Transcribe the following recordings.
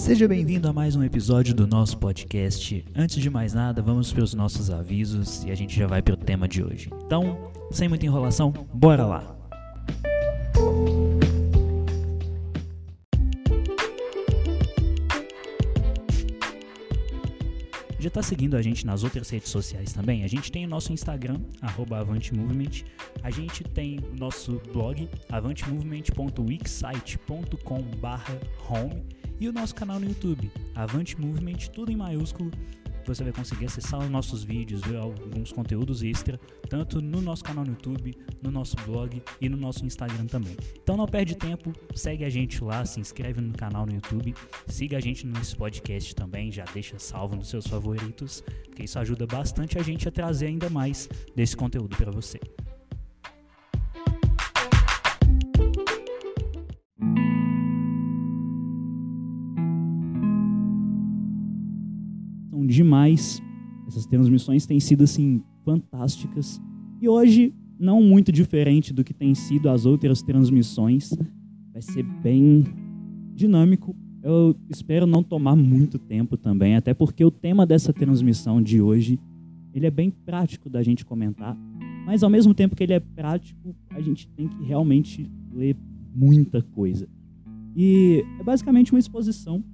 Seja bem-vindo a mais um episódio do nosso podcast. Antes de mais nada, vamos para os nossos avisos e a gente já vai para o tema de hoje. Então, sem muita enrolação, bora lá! Já está seguindo a gente nas outras redes sociais também? A gente tem o nosso Instagram, AvanteMovement. A gente tem o nosso blog, avantemovement.wixsite.com/home e o nosso canal no YouTube, Avante Movement, tudo em maiúsculo. Você vai conseguir acessar os nossos vídeos, ver alguns conteúdos extra, tanto no nosso canal no YouTube, no nosso blog e no nosso Instagram também. Então não perde tempo, segue a gente lá, se inscreve no canal no YouTube, siga a gente nesse podcast também, já deixa salvo nos seus favoritos, porque isso ajuda bastante a gente a trazer ainda mais desse conteúdo para você. Demais. Essas transmissões têm sido assim fantásticas. E hoje não muito diferente do que tem sido as outras transmissões. Vai ser bem dinâmico. Eu espero não tomar muito tempo também, até porque o tema dessa transmissão de hoje, ele é bem prático da gente comentar, mas ao mesmo tempo que ele é prático, a gente tem que realmente ler muita coisa. E é basicamente uma exposição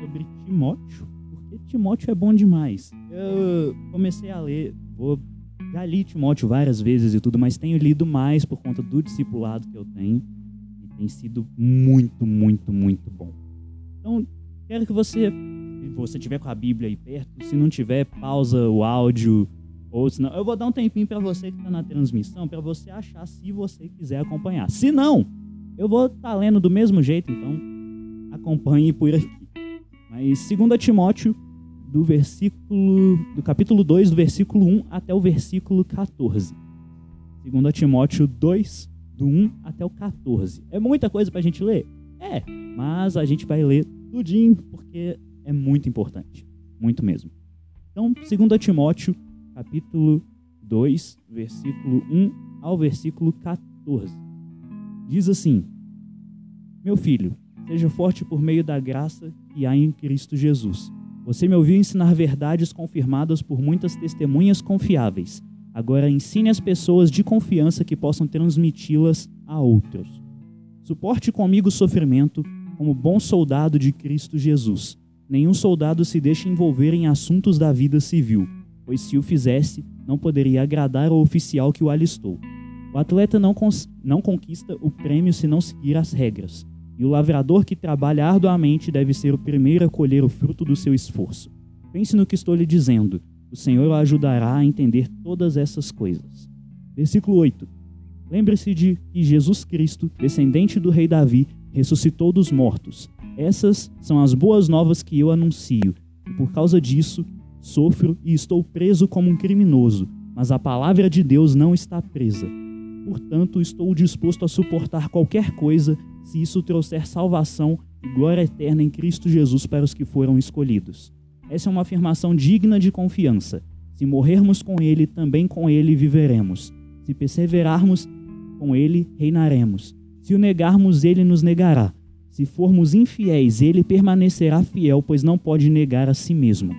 sobre Timóteo, Timóteo é bom demais. Eu comecei a ler, vou, já li Timóteo várias vezes e tudo, mas tenho lido mais por conta do discipulado que eu tenho. E tem sido muito, muito, muito bom. Então, quero que você, se você tiver com a Bíblia aí perto, se não tiver, pausa o áudio. Ou senão, eu vou dar um tempinho para você que está na transmissão, para você achar se você quiser acompanhar. Se não, eu vou estar tá lendo do mesmo jeito, então acompanhe por aqui. Mas 2 Timóteo, do versículo do capítulo 2, do versículo 1 até o versículo 14. 2 Timóteo 2, do 1 até o 14. É muita coisa para a gente ler? É, mas a gente vai ler tudinho porque é muito importante, muito mesmo. Então, 2 Timóteo, capítulo 2, versículo 1 ao versículo 14. Diz assim: Meu filho, seja forte por meio da graça que há em Cristo Jesus. Você me ouviu ensinar verdades confirmadas por muitas testemunhas confiáveis. Agora ensine as pessoas de confiança que possam transmiti-las a outros. Suporte comigo o sofrimento como bom soldado de Cristo Jesus. Nenhum soldado se deixa envolver em assuntos da vida civil, pois se o fizesse, não poderia agradar o oficial que o alistou. O atleta não, não conquista o prêmio se não seguir as regras. E o lavrador que trabalha arduamente deve ser o primeiro a colher o fruto do seu esforço. Pense no que estou lhe dizendo. O Senhor o ajudará a entender todas essas coisas. Versículo 8. Lembre-se de que Jesus Cristo, descendente do rei Davi, ressuscitou dos mortos. Essas são as boas novas que eu anuncio, e por causa disso sofro e estou preso como um criminoso, mas a palavra de Deus não está presa. Portanto, estou disposto a suportar qualquer coisa se isso trouxer salvação e glória eterna em Cristo Jesus para os que foram escolhidos. Essa é uma afirmação digna de confiança. Se morrermos com Ele, também com Ele viveremos. Se perseverarmos com Ele, reinaremos. Se o negarmos, Ele nos negará. Se formos infiéis, Ele permanecerá fiel, pois não pode negar a si mesmo.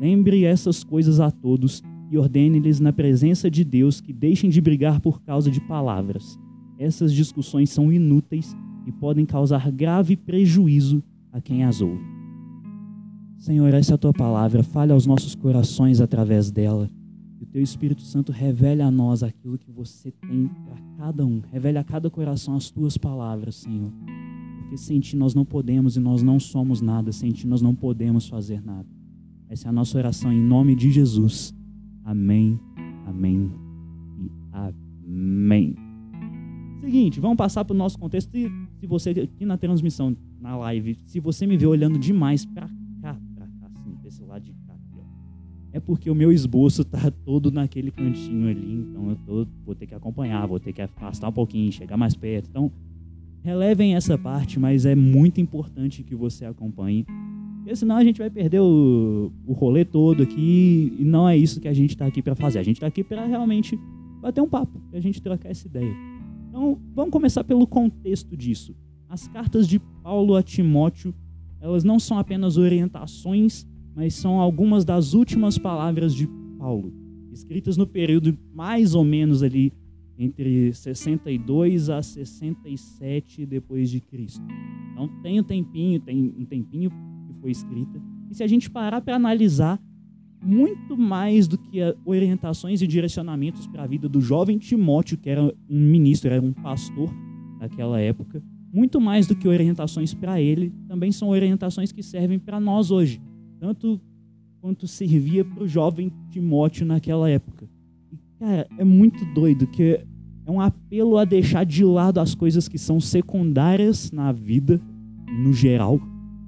Lembre essas coisas a todos e ordene-lhes na presença de Deus que deixem de brigar por causa de palavras. Essas discussões são inúteis e podem causar grave prejuízo a quem as ouve. Senhor, essa é a tua palavra, fale aos nossos corações através dela. Que o teu Espírito Santo revele a nós aquilo que você tem para cada um. Revele a cada coração as tuas palavras, Senhor. Porque sem ti nós não podemos e nós não somos nada, sem ti nós não podemos fazer nada. Essa é a nossa oração em nome de Jesus. Amém, amém e amém. Seguinte, vamos passar para o nosso contexto. Se, se você aqui na transmissão, na live, se você me vê olhando demais para cá, para cá, assim, para esse lado de cá, aqui, é porque o meu esboço tá todo naquele cantinho ali, então eu tô, vou ter que acompanhar, vou ter que afastar um pouquinho, chegar mais perto. Então, relevem essa parte, mas é muito importante que você acompanhe. Porque senão a gente vai perder o, o rolê todo aqui e não é isso que a gente está aqui para fazer. A gente está aqui para realmente bater um papo, para a gente trocar essa ideia. Então, vamos começar pelo contexto disso. As cartas de Paulo a Timóteo, elas não são apenas orientações, mas são algumas das últimas palavras de Paulo, escritas no período mais ou menos ali entre 62 a 67 depois de Cristo. Então tem um tempinho, tem um tempinho que foi escrita. E se a gente parar para analisar muito mais do que orientações e direcionamentos para a vida do jovem Timóteo, que era um ministro, era um pastor naquela época, muito mais do que orientações para ele, também são orientações que servem para nós hoje, tanto quanto servia para o jovem Timóteo naquela época. E, cara, é muito doido que é um apelo a deixar de lado as coisas que são secundárias na vida, no geral,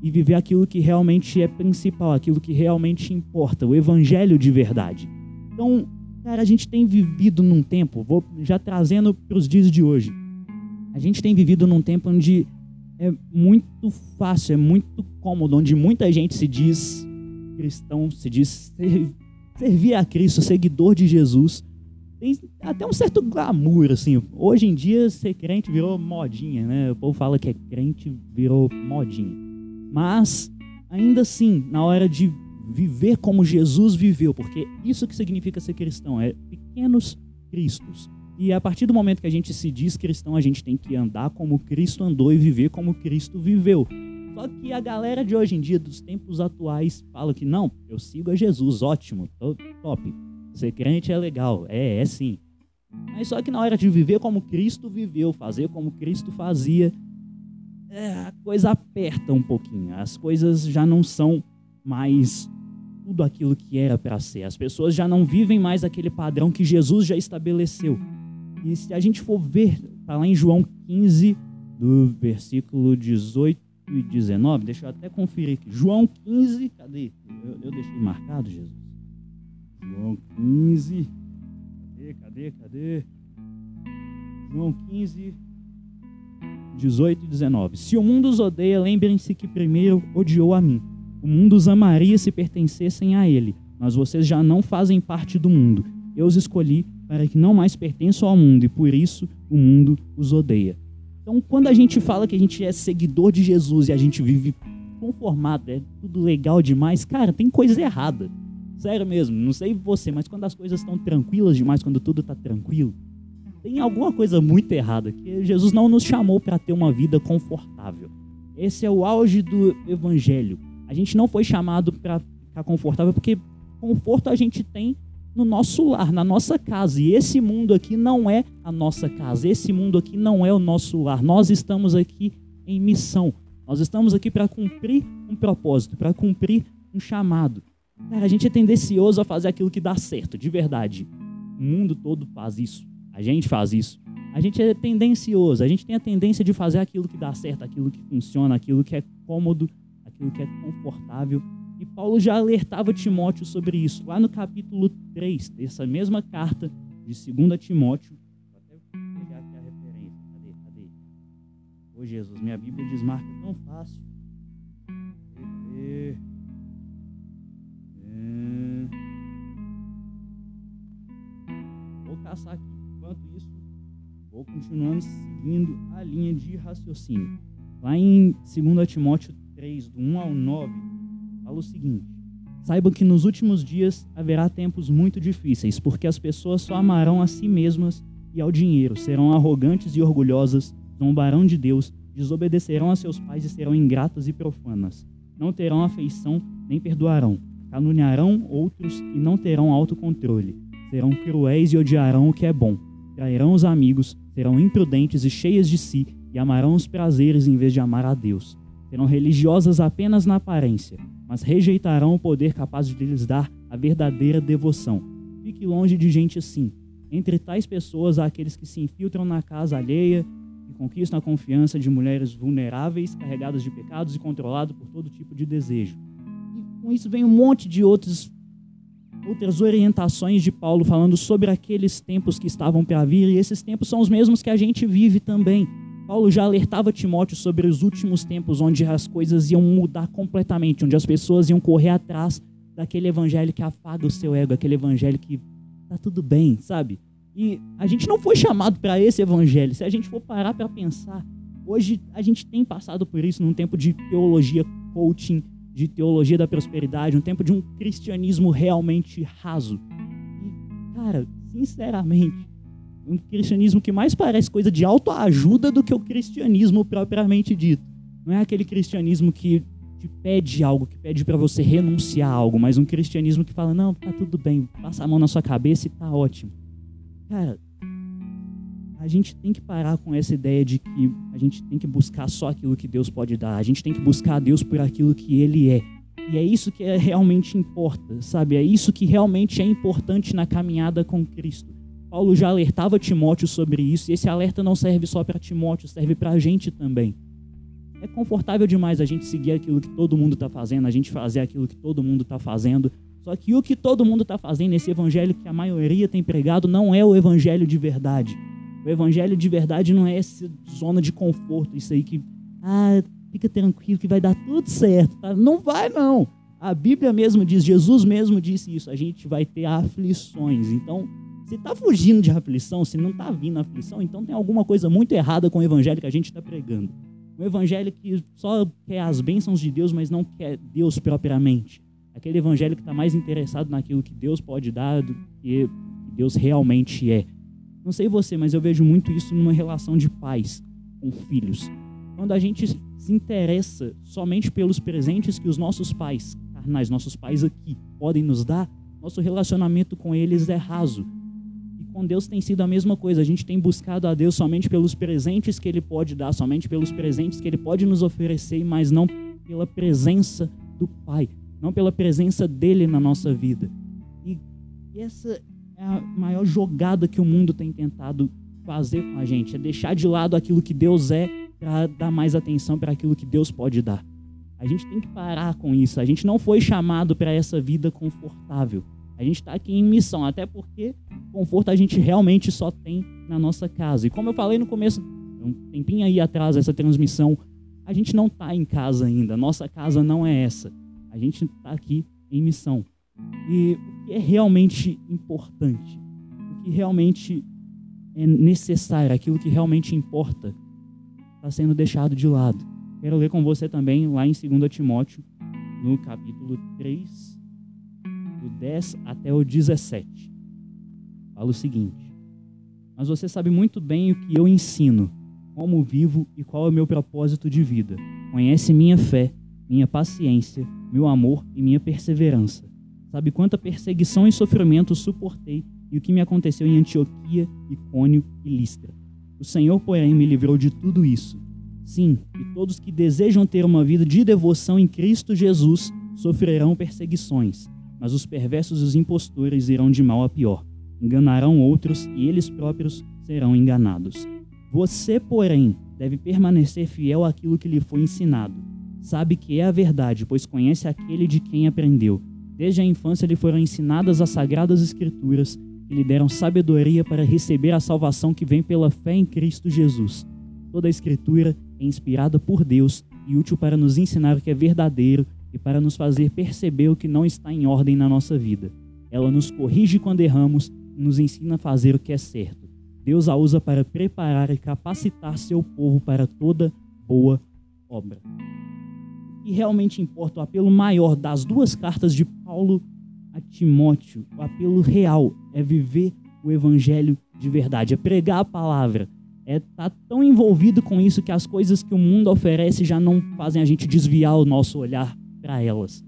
e viver aquilo que realmente é principal, aquilo que realmente importa, o evangelho de verdade. Então, cara, a gente tem vivido num tempo, vou já trazendo para os dias de hoje. A gente tem vivido num tempo onde é muito fácil, é muito cômodo, onde muita gente se diz cristão, se diz servir a Cristo, seguidor de Jesus. Tem até um certo glamour, assim. Hoje em dia, ser crente virou modinha, né? O povo fala que é crente, virou modinha. Mas, ainda assim, na hora de viver como Jesus viveu, porque isso que significa ser cristão, é pequenos cristos. E a partir do momento que a gente se diz cristão, a gente tem que andar como Cristo andou e viver como Cristo viveu. Só que a galera de hoje em dia, dos tempos atuais, fala que não, eu sigo a Jesus, ótimo, top. Ser crente é legal, é, é sim. Mas só que na hora de viver como Cristo viveu, fazer como Cristo fazia, é, a coisa aperta um pouquinho. As coisas já não são mais tudo aquilo que era para ser. As pessoas já não vivem mais aquele padrão que Jesus já estabeleceu. E se a gente for ver, tá lá em João 15, do versículo 18 e 19, deixa eu até conferir aqui. João 15, cadê? Eu, eu deixei marcado, Jesus. João 15, cadê, cadê, cadê? João 15, 18 e 19. Se o mundo os odeia, lembrem-se que primeiro odiou a mim. O mundo os amaria se pertencessem a ele, mas vocês já não fazem parte do mundo. Eu os escolhi para que não mais pertençam ao mundo e por isso o mundo os odeia. Então, quando a gente fala que a gente é seguidor de Jesus e a gente vive conformado, é tudo legal demais, cara, tem coisa errada. Sério mesmo, não sei você, mas quando as coisas estão tranquilas demais, quando tudo está tranquilo, tem alguma coisa muito errada, que Jesus não nos chamou para ter uma vida confortável. Esse é o auge do evangelho. A gente não foi chamado para ficar confortável porque conforto a gente tem no nosso lar, na nossa casa. E esse mundo aqui não é a nossa casa. Esse mundo aqui não é o nosso lar. Nós estamos aqui em missão. Nós estamos aqui para cumprir um propósito, para cumprir um chamado. Cara, a gente é tendencioso a fazer aquilo que dá certo, de verdade. O mundo todo faz isso. A gente faz isso. A gente é tendencioso, a gente tem a tendência de fazer aquilo que dá certo, aquilo que funciona, aquilo que é cômodo, aquilo que é confortável. E Paulo já alertava Timóteo sobre isso. Lá no capítulo 3 dessa mesma carta de 2 Timóteo. Vou até pegar aqui a referência. Cadê? Cadê? Ô Jesus, minha Bíblia desmarca tão fácil. Cadê? É... Vou caçar aqui. Enquanto isso, vou continuando seguindo a linha de raciocínio. Lá em 2 Timóteo 3, do 1 ao 9, fala o seguinte: Saibam que nos últimos dias haverá tempos muito difíceis, porque as pessoas só amarão a si mesmas e ao dinheiro, serão arrogantes e orgulhosas, zombarão de Deus, desobedecerão a seus pais e serão ingratas e profanas. Não terão afeição nem perdoarão, caluniarão outros e não terão autocontrole. Serão cruéis e odiarão o que é bom trairão os amigos, serão imprudentes e cheias de si, e amarão os prazeres em vez de amar a Deus. Serão religiosas apenas na aparência, mas rejeitarão o poder capaz de lhes dar a verdadeira devoção. Fique longe de gente assim. Entre tais pessoas há aqueles que se infiltram na casa alheia e conquistam a confiança de mulheres vulneráveis, carregadas de pecados e controladas por todo tipo de desejo. E com isso vem um monte de outros outras orientações de Paulo falando sobre aqueles tempos que estavam para vir, e esses tempos são os mesmos que a gente vive também. Paulo já alertava Timóteo sobre os últimos tempos onde as coisas iam mudar completamente, onde as pessoas iam correr atrás daquele evangelho que afaga o seu ego, aquele evangelho que tá tudo bem, sabe? E a gente não foi chamado para esse evangelho. Se a gente for parar para pensar, hoje a gente tem passado por isso num tempo de teologia coaching, de teologia da prosperidade, um tempo de um cristianismo realmente raso. E, cara, sinceramente, um cristianismo que mais parece coisa de autoajuda do que o cristianismo propriamente dito. Não é aquele cristianismo que te pede algo, que pede para você renunciar a algo, mas um cristianismo que fala: não, tá tudo bem, passa a mão na sua cabeça e tá ótimo. Cara, a gente tem que parar com essa ideia de que a gente tem que buscar só aquilo que Deus pode dar. A gente tem que buscar a Deus por aquilo que Ele é. E é isso que realmente importa, sabe? É isso que realmente é importante na caminhada com Cristo. Paulo já alertava Timóteo sobre isso, e esse alerta não serve só para Timóteo, serve para a gente também. É confortável demais a gente seguir aquilo que todo mundo está fazendo, a gente fazer aquilo que todo mundo está fazendo. Só que o que todo mundo está fazendo, esse evangelho que a maioria tem pregado, não é o evangelho de verdade. O evangelho de verdade não é essa zona de conforto, isso aí que, ah, fica tranquilo que vai dar tudo certo. Tá? Não vai, não. A Bíblia mesmo diz, Jesus mesmo disse isso, a gente vai ter aflições. Então, se está fugindo de aflição, se não está vindo aflição, então tem alguma coisa muito errada com o evangelho que a gente está pregando. Um evangelho que só quer as bênçãos de Deus, mas não quer Deus propriamente. Aquele evangelho que está mais interessado naquilo que Deus pode dar do que Deus realmente é. Não sei você, mas eu vejo muito isso numa relação de pais com filhos. Quando a gente se interessa somente pelos presentes que os nossos pais carnais, nossos pais aqui, podem nos dar, nosso relacionamento com eles é raso com Deus tem sido a mesma coisa. A gente tem buscado a Deus somente pelos presentes que Ele pode dar, somente pelos presentes que Ele pode nos oferecer, mas não pela presença do Pai, não pela presença dele na nossa vida. E essa é a maior jogada que o mundo tem tentado fazer com a gente, é deixar de lado aquilo que Deus é para dar mais atenção para aquilo que Deus pode dar. A gente tem que parar com isso. A gente não foi chamado para essa vida confortável. A gente está aqui em missão, até porque conforto a gente realmente só tem na nossa casa. E como eu falei no começo, um tempinho aí atrás dessa transmissão, a gente não está em casa ainda. Nossa casa não é essa. A gente está aqui em missão. E que é realmente importante, o que realmente é necessário, aquilo que realmente importa, está sendo deixado de lado. Quero ler com você também lá em 2 Timóteo, no capítulo 3, do 10 até o 17. Fala o seguinte: Mas você sabe muito bem o que eu ensino, como vivo e qual é o meu propósito de vida. Conhece minha fé, minha paciência, meu amor e minha perseverança. Sabe quanta perseguição e sofrimento suportei e o que me aconteceu em Antioquia, Icônio e Listra. O Senhor, porém, me livrou de tudo isso. Sim, e todos que desejam ter uma vida de devoção em Cristo Jesus sofrerão perseguições mas os perversos e os impostores irão de mal a pior. Enganarão outros e eles próprios serão enganados. Você, porém, deve permanecer fiel àquilo que lhe foi ensinado. Sabe que é a verdade, pois conhece aquele de quem aprendeu. Desde a infância lhe foram ensinadas as sagradas escrituras que lhe deram sabedoria para receber a salvação que vem pela fé em Cristo Jesus. Toda a escritura é inspirada por Deus e útil para nos ensinar o que é verdadeiro e para nos fazer perceber o que não está em ordem na nossa vida. Ela nos corrige quando erramos e nos ensina a fazer o que é certo. Deus a usa para preparar e capacitar seu povo para toda boa obra. E realmente importa o apelo maior das duas cartas de Paulo a Timóteo, o apelo real é viver o evangelho de verdade, é pregar a palavra, é estar tá tão envolvido com isso que as coisas que o mundo oferece já não fazem a gente desviar o nosso olhar para elas.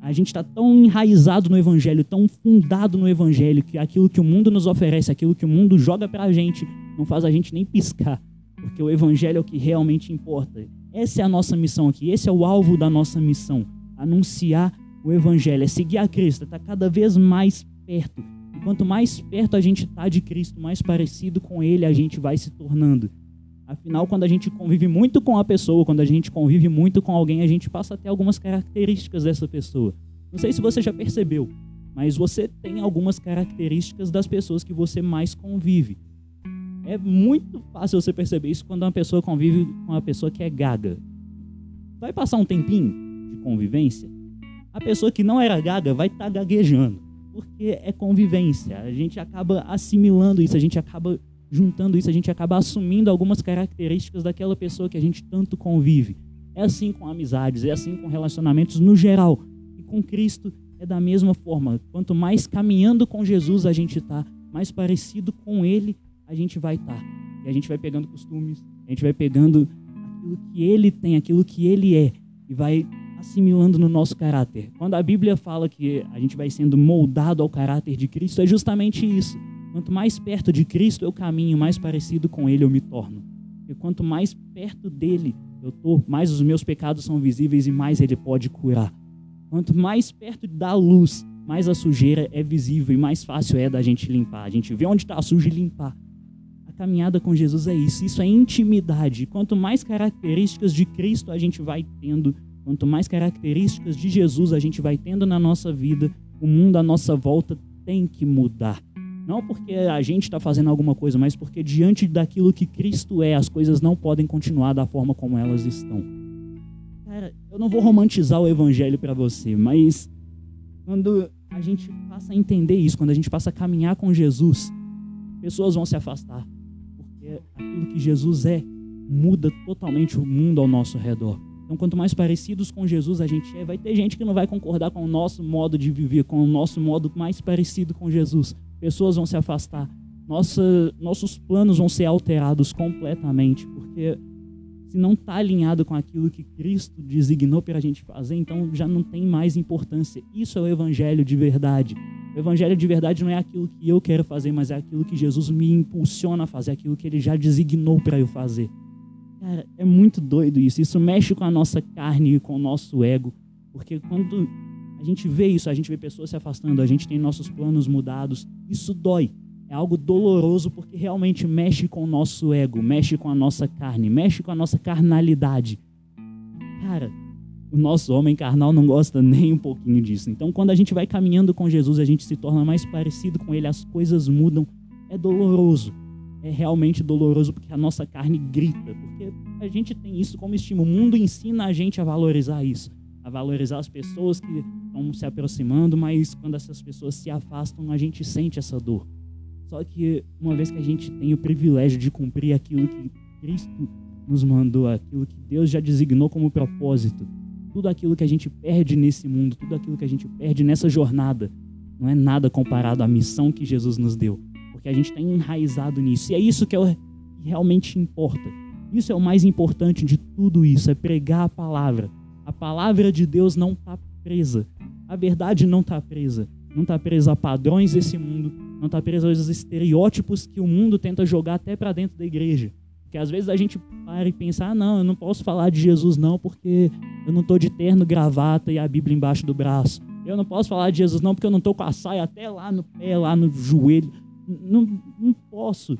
A gente está tão enraizado no Evangelho, tão fundado no Evangelho, que aquilo que o mundo nos oferece, aquilo que o mundo joga para a gente, não faz a gente nem piscar, porque o Evangelho é o que realmente importa. Essa é a nossa missão aqui, esse é o alvo da nossa missão: anunciar o Evangelho, é seguir a Cristo, está cada vez mais perto. E quanto mais perto a gente está de Cristo, mais parecido com Ele a gente vai se tornando. Afinal, quando a gente convive muito com a pessoa, quando a gente convive muito com alguém, a gente passa a ter algumas características dessa pessoa. Não sei se você já percebeu, mas você tem algumas características das pessoas que você mais convive. É muito fácil você perceber isso quando uma pessoa convive com uma pessoa que é gaga. Vai passar um tempinho de convivência, a pessoa que não era gaga vai estar tá gaguejando, porque é convivência. A gente acaba assimilando isso, a gente acaba juntando isso, a gente acaba assumindo algumas características daquela pessoa que a gente tanto convive. É assim com amizades, é assim com relacionamentos no geral. E com Cristo é da mesma forma. Quanto mais caminhando com Jesus a gente está, mais parecido com Ele a gente vai estar. Tá. E a gente vai pegando costumes, a gente vai pegando aquilo que Ele tem, aquilo que Ele é, e vai assimilando no nosso caráter. Quando a Bíblia fala que a gente vai sendo moldado ao caráter de Cristo, é justamente isso. Quanto mais perto de Cristo eu caminho, mais parecido com Ele eu me torno. E quanto mais perto dele eu tô, mais os meus pecados são visíveis e mais Ele pode curar. Quanto mais perto da luz, mais a sujeira é visível e mais fácil é da gente limpar. A gente vê onde está sujo e limpar. Caminhada com Jesus é isso. Isso é intimidade. Quanto mais características de Cristo a gente vai tendo, quanto mais características de Jesus a gente vai tendo na nossa vida, o mundo à nossa volta tem que mudar. Não porque a gente está fazendo alguma coisa, mas porque diante daquilo que Cristo é, as coisas não podem continuar da forma como elas estão. Cara, eu não vou romantizar o evangelho para você, mas quando a gente passa a entender isso, quando a gente passa a caminhar com Jesus, pessoas vão se afastar. Porque aquilo que Jesus é muda totalmente o mundo ao nosso redor. Então, quanto mais parecidos com Jesus a gente é, vai ter gente que não vai concordar com o nosso modo de viver, com o nosso modo mais parecido com Jesus pessoas vão se afastar, nossa, nossos planos vão ser alterados completamente, porque se não está alinhado com aquilo que Cristo designou para a gente fazer, então já não tem mais importância. Isso é o evangelho de verdade. Evangelho de verdade não é aquilo que eu quero fazer, mas é aquilo que Jesus me impulsiona a fazer, aquilo que ele já designou para eu fazer. Cara, é muito doido isso. Isso mexe com a nossa carne e com o nosso ego, porque quando a gente vê isso, a gente vê pessoas se afastando, a gente tem nossos planos mudados. Isso dói. É algo doloroso porque realmente mexe com o nosso ego, mexe com a nossa carne, mexe com a nossa carnalidade. Cara, o nosso homem carnal não gosta nem um pouquinho disso. Então, quando a gente vai caminhando com Jesus, a gente se torna mais parecido com Ele, as coisas mudam. É doloroso. É realmente doloroso porque a nossa carne grita. Porque a gente tem isso como estímulo. O mundo ensina a gente a valorizar isso a valorizar as pessoas que estão se aproximando, mas quando essas pessoas se afastam, a gente sente essa dor. Só que uma vez que a gente tem o privilégio de cumprir aquilo que Cristo nos mandou, aquilo que Deus já designou como propósito, tudo aquilo que a gente perde nesse mundo, tudo aquilo que a gente perde nessa jornada, não é nada comparado à missão que Jesus nos deu, porque a gente está enraizado nisso. E é isso que, é, realmente importa. Isso é o mais importante de tudo isso, é pregar a palavra a palavra de Deus não está presa. A verdade não está presa. Não está presa a padrões desse mundo. Não está presa aos estereótipos que o mundo tenta jogar até para dentro da igreja. Porque às vezes a gente para e pensa: ah, não, eu não posso falar de Jesus não porque eu não estou de terno, gravata e a Bíblia embaixo do braço. Eu não posso falar de Jesus não porque eu não estou com a saia até lá no pé, lá no joelho. Não, não posso.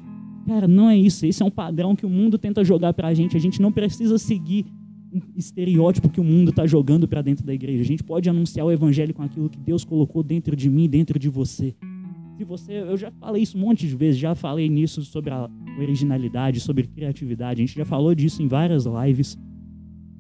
Cara, não é isso. Esse é um padrão que o mundo tenta jogar para a gente. A gente não precisa seguir um estereótipo que o mundo está jogando para dentro da igreja. A gente pode anunciar o evangelho com aquilo que Deus colocou dentro de mim, dentro de você. Se você, eu já falei isso um monte de vezes, já falei nisso sobre a originalidade, sobre criatividade. A gente já falou disso em várias lives.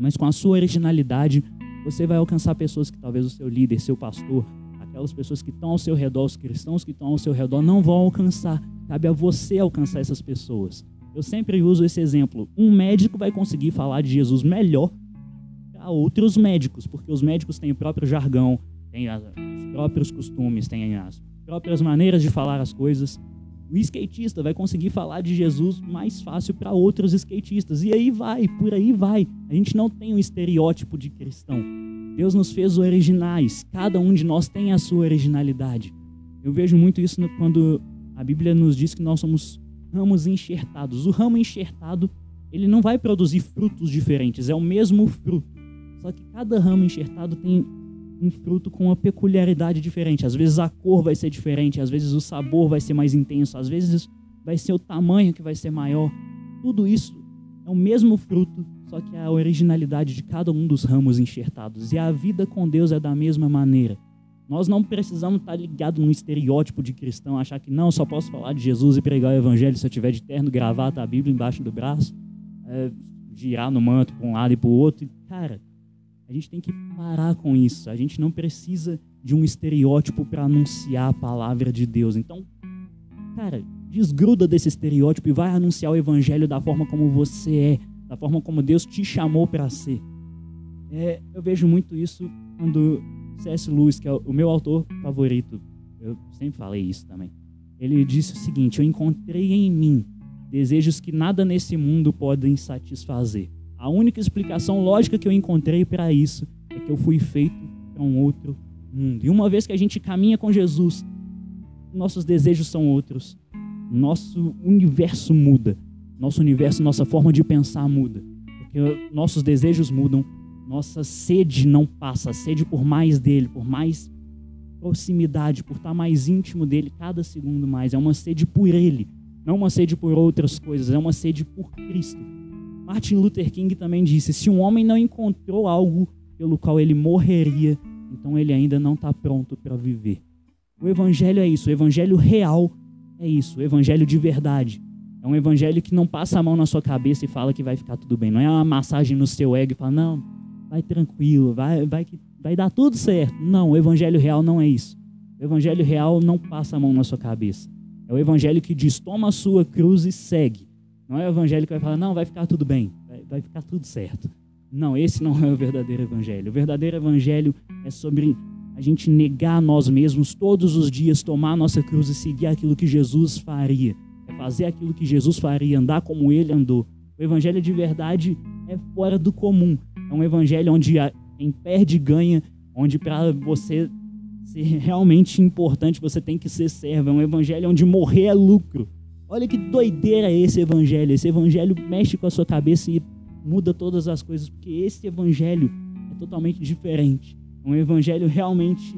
Mas com a sua originalidade, você vai alcançar pessoas que talvez o seu líder, seu pastor, aquelas pessoas que estão ao seu redor, os cristãos que estão ao seu redor, não vão alcançar. Cabe a você alcançar essas pessoas. Eu sempre uso esse exemplo. Um médico vai conseguir falar de Jesus melhor a outros médicos, porque os médicos têm o próprio jargão, têm os próprios costumes, têm as próprias maneiras de falar as coisas. O skatista vai conseguir falar de Jesus mais fácil para outros skatistas. E aí vai, por aí vai. A gente não tem um estereótipo de cristão. Deus nos fez originais. Cada um de nós tem a sua originalidade. Eu vejo muito isso quando a Bíblia nos diz que nós somos ramos enxertados. O ramo enxertado, ele não vai produzir frutos diferentes, é o mesmo fruto. Só que cada ramo enxertado tem um fruto com uma peculiaridade diferente. Às vezes a cor vai ser diferente, às vezes o sabor vai ser mais intenso, às vezes vai ser o tamanho que vai ser maior. Tudo isso é o mesmo fruto, só que é a originalidade de cada um dos ramos enxertados. E a vida com Deus é da mesma maneira. Nós não precisamos estar ligados num estereótipo de cristão, achar que não, só posso falar de Jesus e pregar o evangelho se eu tiver de terno, gravata, a Bíblia embaixo do braço, é, girar no manto para um lado e para o outro. Cara, a gente tem que parar com isso. A gente não precisa de um estereótipo para anunciar a palavra de Deus. Então, cara, desgruda desse estereótipo e vai anunciar o evangelho da forma como você é, da forma como Deus te chamou para ser. É, eu vejo muito isso quando C.S. Lewis, que é o meu autor favorito, eu sempre falei isso também. Ele disse o seguinte: Eu encontrei em mim desejos que nada nesse mundo podem satisfazer. A única explicação lógica que eu encontrei para isso é que eu fui feito para um outro mundo. E uma vez que a gente caminha com Jesus, nossos desejos são outros. Nosso universo muda. Nosso universo, nossa forma de pensar muda. Porque nossos desejos mudam, nossa sede não passa, a sede por mais dele, por mais proximidade, por estar mais íntimo dele cada segundo mais. É uma sede por ele, não uma sede por outras coisas, é uma sede por Cristo. Martin Luther King também disse: se um homem não encontrou algo pelo qual ele morreria, então ele ainda não está pronto para viver. O evangelho é isso, o evangelho real é isso, o evangelho de verdade. É um evangelho que não passa a mão na sua cabeça e fala que vai ficar tudo bem. Não é uma massagem no seu ego e fala, não, vai tranquilo, vai, vai, vai dar tudo certo. Não, o evangelho real não é isso. O evangelho real não passa a mão na sua cabeça. É o evangelho que diz, toma a sua cruz e segue. Não é o evangelho que vai falar, não, vai ficar tudo bem, vai, ficar tudo certo. Não, esse não é o verdadeiro evangelho. O verdadeiro evangelho é sobre a gente negar nós mesmos todos os dias, tomar a nossa cruz e seguir aquilo que Jesus faria. É fazer aquilo que Jesus faria, andar como ele andou. O evangelho de verdade é fora do comum. É um evangelho onde quem perde ganha, onde para você ser realmente importante você tem que ser servo. É um evangelho onde morrer é lucro. Olha que doideira esse evangelho. Esse evangelho mexe com a sua cabeça e muda todas as coisas, porque esse evangelho é totalmente diferente. É um evangelho realmente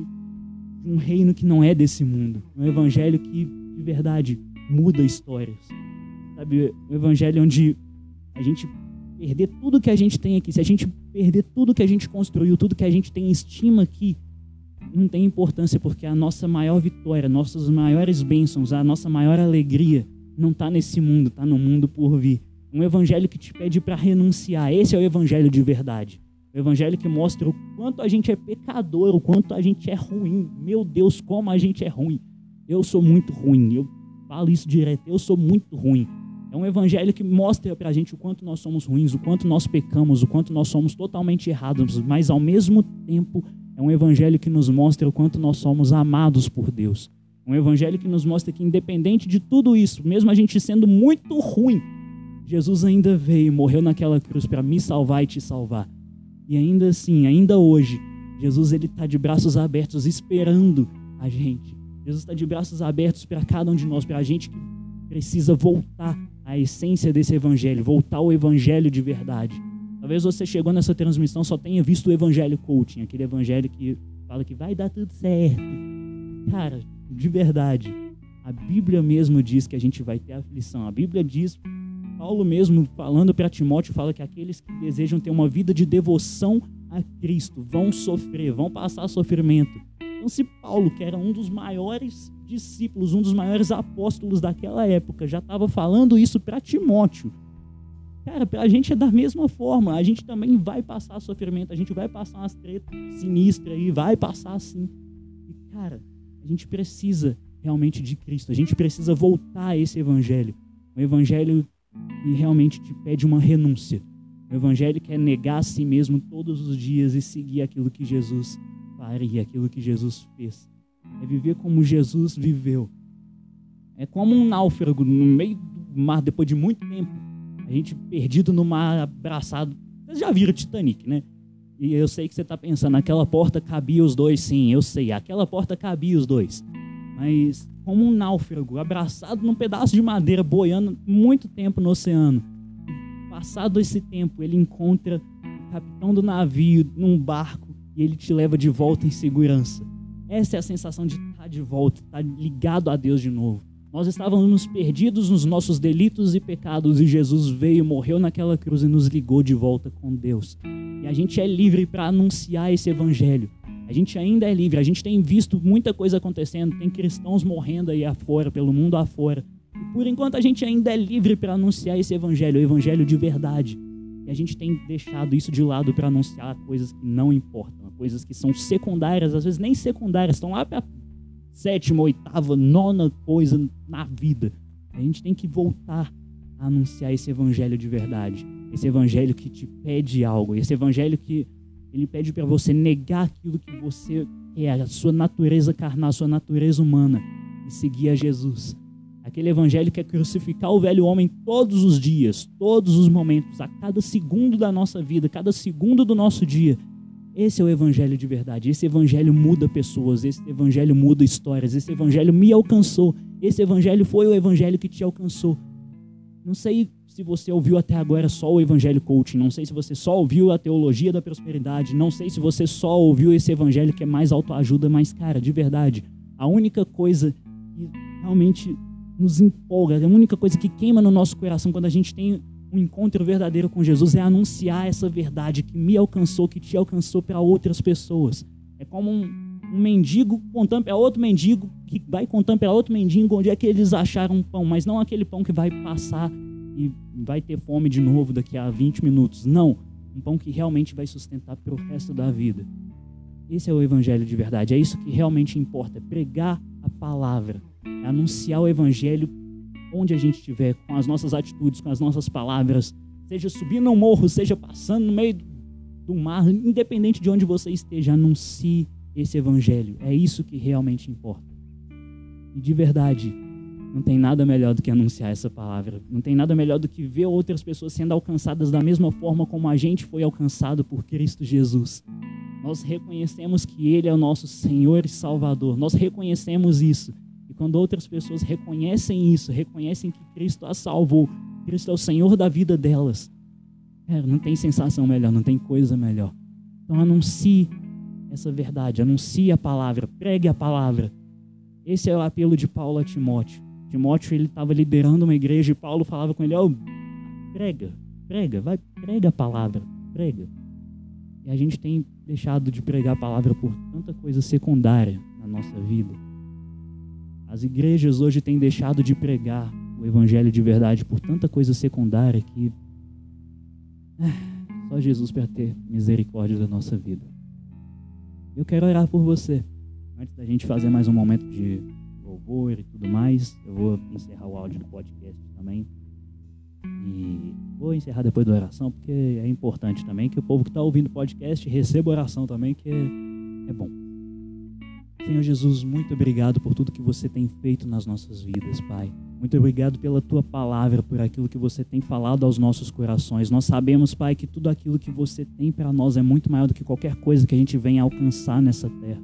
de um reino que não é desse mundo. É um evangelho que, de verdade, muda histórias. Sabe, um evangelho onde a gente perder tudo que a gente tem aqui, se a gente perder tudo que a gente construiu, tudo que a gente tem estima aqui, não tem importância, porque a nossa maior vitória, nossas maiores bênçãos, a nossa maior alegria não está nesse mundo, está no mundo por vir. Um evangelho que te pede para renunciar. Esse é o evangelho de verdade. O evangelho que mostra o quanto a gente é pecador, o quanto a gente é ruim. Meu Deus, como a gente é ruim. Eu sou muito ruim. Eu falo isso direto. Eu sou muito ruim. É um evangelho que mostra para a gente o quanto nós somos ruins, o quanto nós pecamos, o quanto nós somos totalmente errados, mas ao mesmo tempo é um evangelho que nos mostra o quanto nós somos amados por Deus. Um evangelho que nos mostra que, independente de tudo isso, mesmo a gente sendo muito ruim, Jesus ainda veio morreu naquela cruz para me salvar e te salvar. E ainda assim, ainda hoje, Jesus ele está de braços abertos esperando a gente. Jesus está de braços abertos para cada um de nós, para a gente que precisa voltar à essência desse evangelho, voltar ao evangelho de verdade. Talvez você chegou nessa transmissão só tenha visto o evangelho coaching, aquele evangelho que fala que vai dar tudo certo. Cara, de verdade, a Bíblia mesmo diz que a gente vai ter aflição. A Bíblia diz Paulo mesmo falando para Timóteo fala que aqueles que desejam ter uma vida de devoção a Cristo vão sofrer, vão passar sofrimento. Então, se Paulo, que era um dos maiores discípulos, um dos maiores apóstolos daquela época, já estava falando isso para Timóteo, cara, para a gente é da mesma forma. A gente também vai passar sofrimento, a gente vai passar umas tretas sinistras aí, vai passar assim. E, cara, a gente precisa realmente de Cristo, a gente precisa voltar a esse evangelho. Um evangelho e realmente te pede uma renúncia. O evangelho quer negar a si mesmo todos os dias e seguir aquilo que Jesus faria, aquilo que Jesus fez. É viver como Jesus viveu. É como um náufrago no meio do mar, depois de muito tempo. A gente perdido no mar, abraçado. Vocês já viram Titanic, né? E eu sei que você está pensando, aquela porta cabia os dois, sim, eu sei, aquela porta cabia os dois. Mas como um náufrago, abraçado num pedaço de madeira, boiando muito tempo no oceano. Passado esse tempo, ele encontra o capitão do navio num barco e ele te leva de volta em segurança. Essa é a sensação de estar de volta, estar ligado a Deus de novo. Nós estávamos perdidos nos nossos delitos e pecados e Jesus veio, morreu naquela cruz e nos ligou de volta com Deus. E a gente é livre para anunciar esse evangelho. A gente ainda é livre, a gente tem visto muita coisa acontecendo, tem cristãos morrendo aí afora, pelo mundo afora. E por enquanto a gente ainda é livre para anunciar esse evangelho, o evangelho de verdade. E a gente tem deixado isso de lado para anunciar coisas que não importam, coisas que são secundárias, às vezes nem secundárias, estão lá para sétima, oitava, nona coisa na vida. A gente tem que voltar a anunciar esse evangelho de verdade, esse evangelho que te pede algo, esse evangelho que Ele pede para você negar aquilo que você quer, a sua natureza carnal, a sua natureza humana, e seguir a Jesus. Aquele evangelho que é crucificar o velho homem todos os dias, todos os momentos, a cada segundo da nossa vida, cada segundo do nosso dia. Esse é o evangelho de verdade. Esse evangelho muda pessoas, esse evangelho muda histórias, esse evangelho me alcançou. Esse evangelho foi o evangelho que te alcançou. Não sei se você ouviu até agora só o Evangelho Coaching, não sei se você só ouviu a teologia da prosperidade, não sei se você só ouviu esse Evangelho que é mais autoajuda, mas, cara, de verdade, a única coisa que realmente nos empolga, a única coisa que queima no nosso coração quando a gente tem um encontro verdadeiro com Jesus é anunciar essa verdade que me alcançou, que te alcançou para outras pessoas. É como um, um mendigo contando para outro mendigo, que vai contando para outro mendigo onde é que eles acharam pão, mas não aquele pão que vai passar e vai ter fome de novo daqui a 20 minutos. Não. Um pão que realmente vai sustentar para o resto da vida. Esse é o evangelho de verdade. É isso que realmente importa. É pregar a palavra. É anunciar o evangelho onde a gente estiver, com as nossas atitudes, com as nossas palavras. Seja subindo um morro, seja passando no meio do mar, independente de onde você esteja, anuncie esse evangelho. É isso que realmente importa. E de verdade, não tem nada melhor do que anunciar essa palavra. Não tem nada melhor do que ver outras pessoas sendo alcançadas da mesma forma como a gente foi alcançado por Cristo Jesus. Nós reconhecemos que Ele é o nosso Senhor e Salvador. Nós reconhecemos isso. E quando outras pessoas reconhecem isso, reconhecem que Cristo as salvou, Cristo é o Senhor da vida delas, é, não tem sensação melhor, não tem coisa melhor. Então anuncie essa verdade, anuncie a palavra, pregue a palavra. Esse é o apelo de Paulo a Timóteo. Timóteo ele estava liderando uma igreja e Paulo falava com ele: oh, prega, prega, vai, prega a palavra, prega. E a gente tem deixado de pregar a palavra por tanta coisa secundária na nossa vida. As igrejas hoje têm deixado de pregar o evangelho de verdade por tanta coisa secundária que só Jesus para ter misericórdia da nossa vida. Eu quero orar por você. Antes da gente fazer mais um momento de louvor e tudo mais. Eu vou encerrar o áudio do podcast também. E vou encerrar depois da oração, porque é importante também que o povo que está ouvindo o podcast receba oração também, que é bom. Senhor Jesus, muito obrigado por tudo que você tem feito nas nossas vidas, Pai. Muito obrigado pela tua palavra, por aquilo que você tem falado aos nossos corações. Nós sabemos, Pai, que tudo aquilo que você tem para nós é muito maior do que qualquer coisa que a gente venha alcançar nessa terra.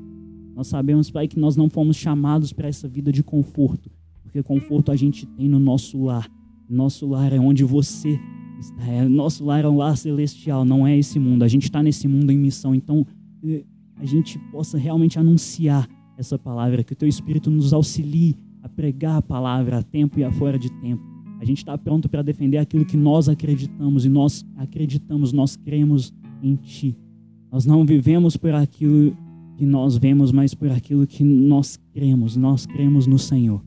Nós sabemos, Pai, que nós não fomos chamados para essa vida de conforto, porque conforto a gente tem no nosso lar. Nosso lar é onde você está. É, nosso lar é um lar celestial, não é esse mundo. A gente está nesse mundo em missão, então eh, a gente possa realmente anunciar essa palavra, que o Teu Espírito nos auxilie a pregar a palavra a tempo e a fora de tempo. A gente está pronto para defender aquilo que nós acreditamos e nós acreditamos, nós cremos em Ti. Nós não vivemos por aquilo que nós vemos, mas por aquilo que nós cremos. Nós cremos no Senhor.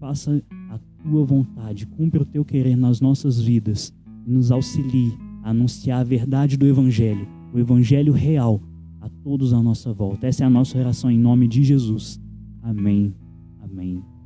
Faça a tua vontade, cumpra o teu querer nas nossas vidas e nos auxilie a anunciar a verdade do Evangelho, o Evangelho real, a todos à nossa volta. Essa é a nossa oração em nome de Jesus. Amém. Amém.